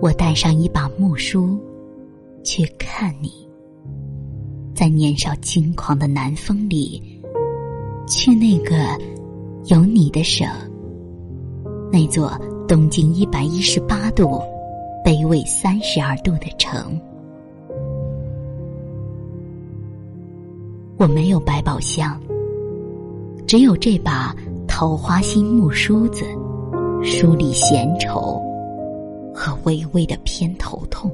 我带上一把木梳，去看你，在年少轻狂的南风里，去那个有你的省，那座东经一百一十八度、北纬三十二度的城。我没有百宝箱，只有这把桃花心木梳子，梳理闲愁和微微的偏头痛。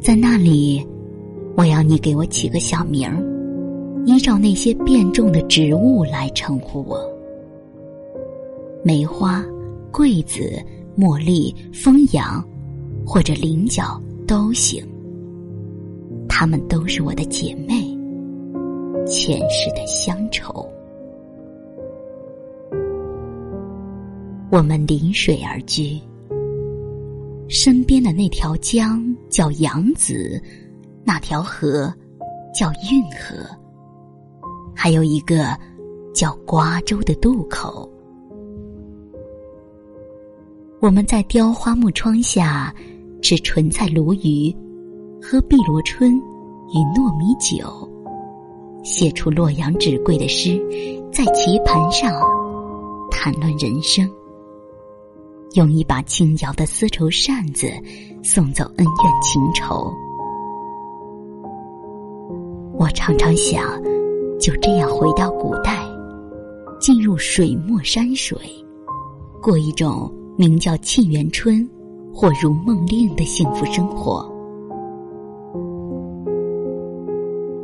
在那里，我要你给我起个小名儿，依照那些变种的植物来称呼我：梅花、桂子、茉莉、枫杨，或者菱角都行。她们都是我的姐妹，前世的乡愁。我们临水而居，身边的那条江叫扬子，那条河叫运河，还有一个叫瓜州的渡口。我们在雕花木窗下吃莼菜鲈鱼，喝碧螺春。与糯米酒，写出洛阳纸贵的诗，在棋盘上谈论人生，用一把轻摇的丝绸扇子送走恩怨情仇。我常常想，就这样回到古代，进入水墨山水，过一种名叫沁园春或如梦令的幸福生活。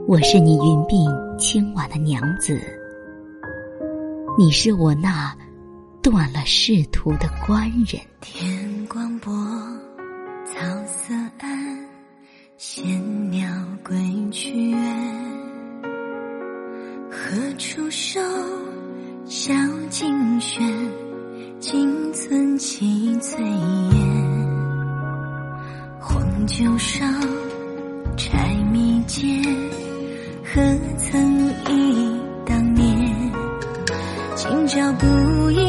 我是你云鬓轻婉的娘子，你是我那断了仕途的官人。天光薄，草色暗，闲鸟归去远。何处收小径轩？金樽起炊烟。黄酒烧，柴米煎。何曾忆当年？今朝不忆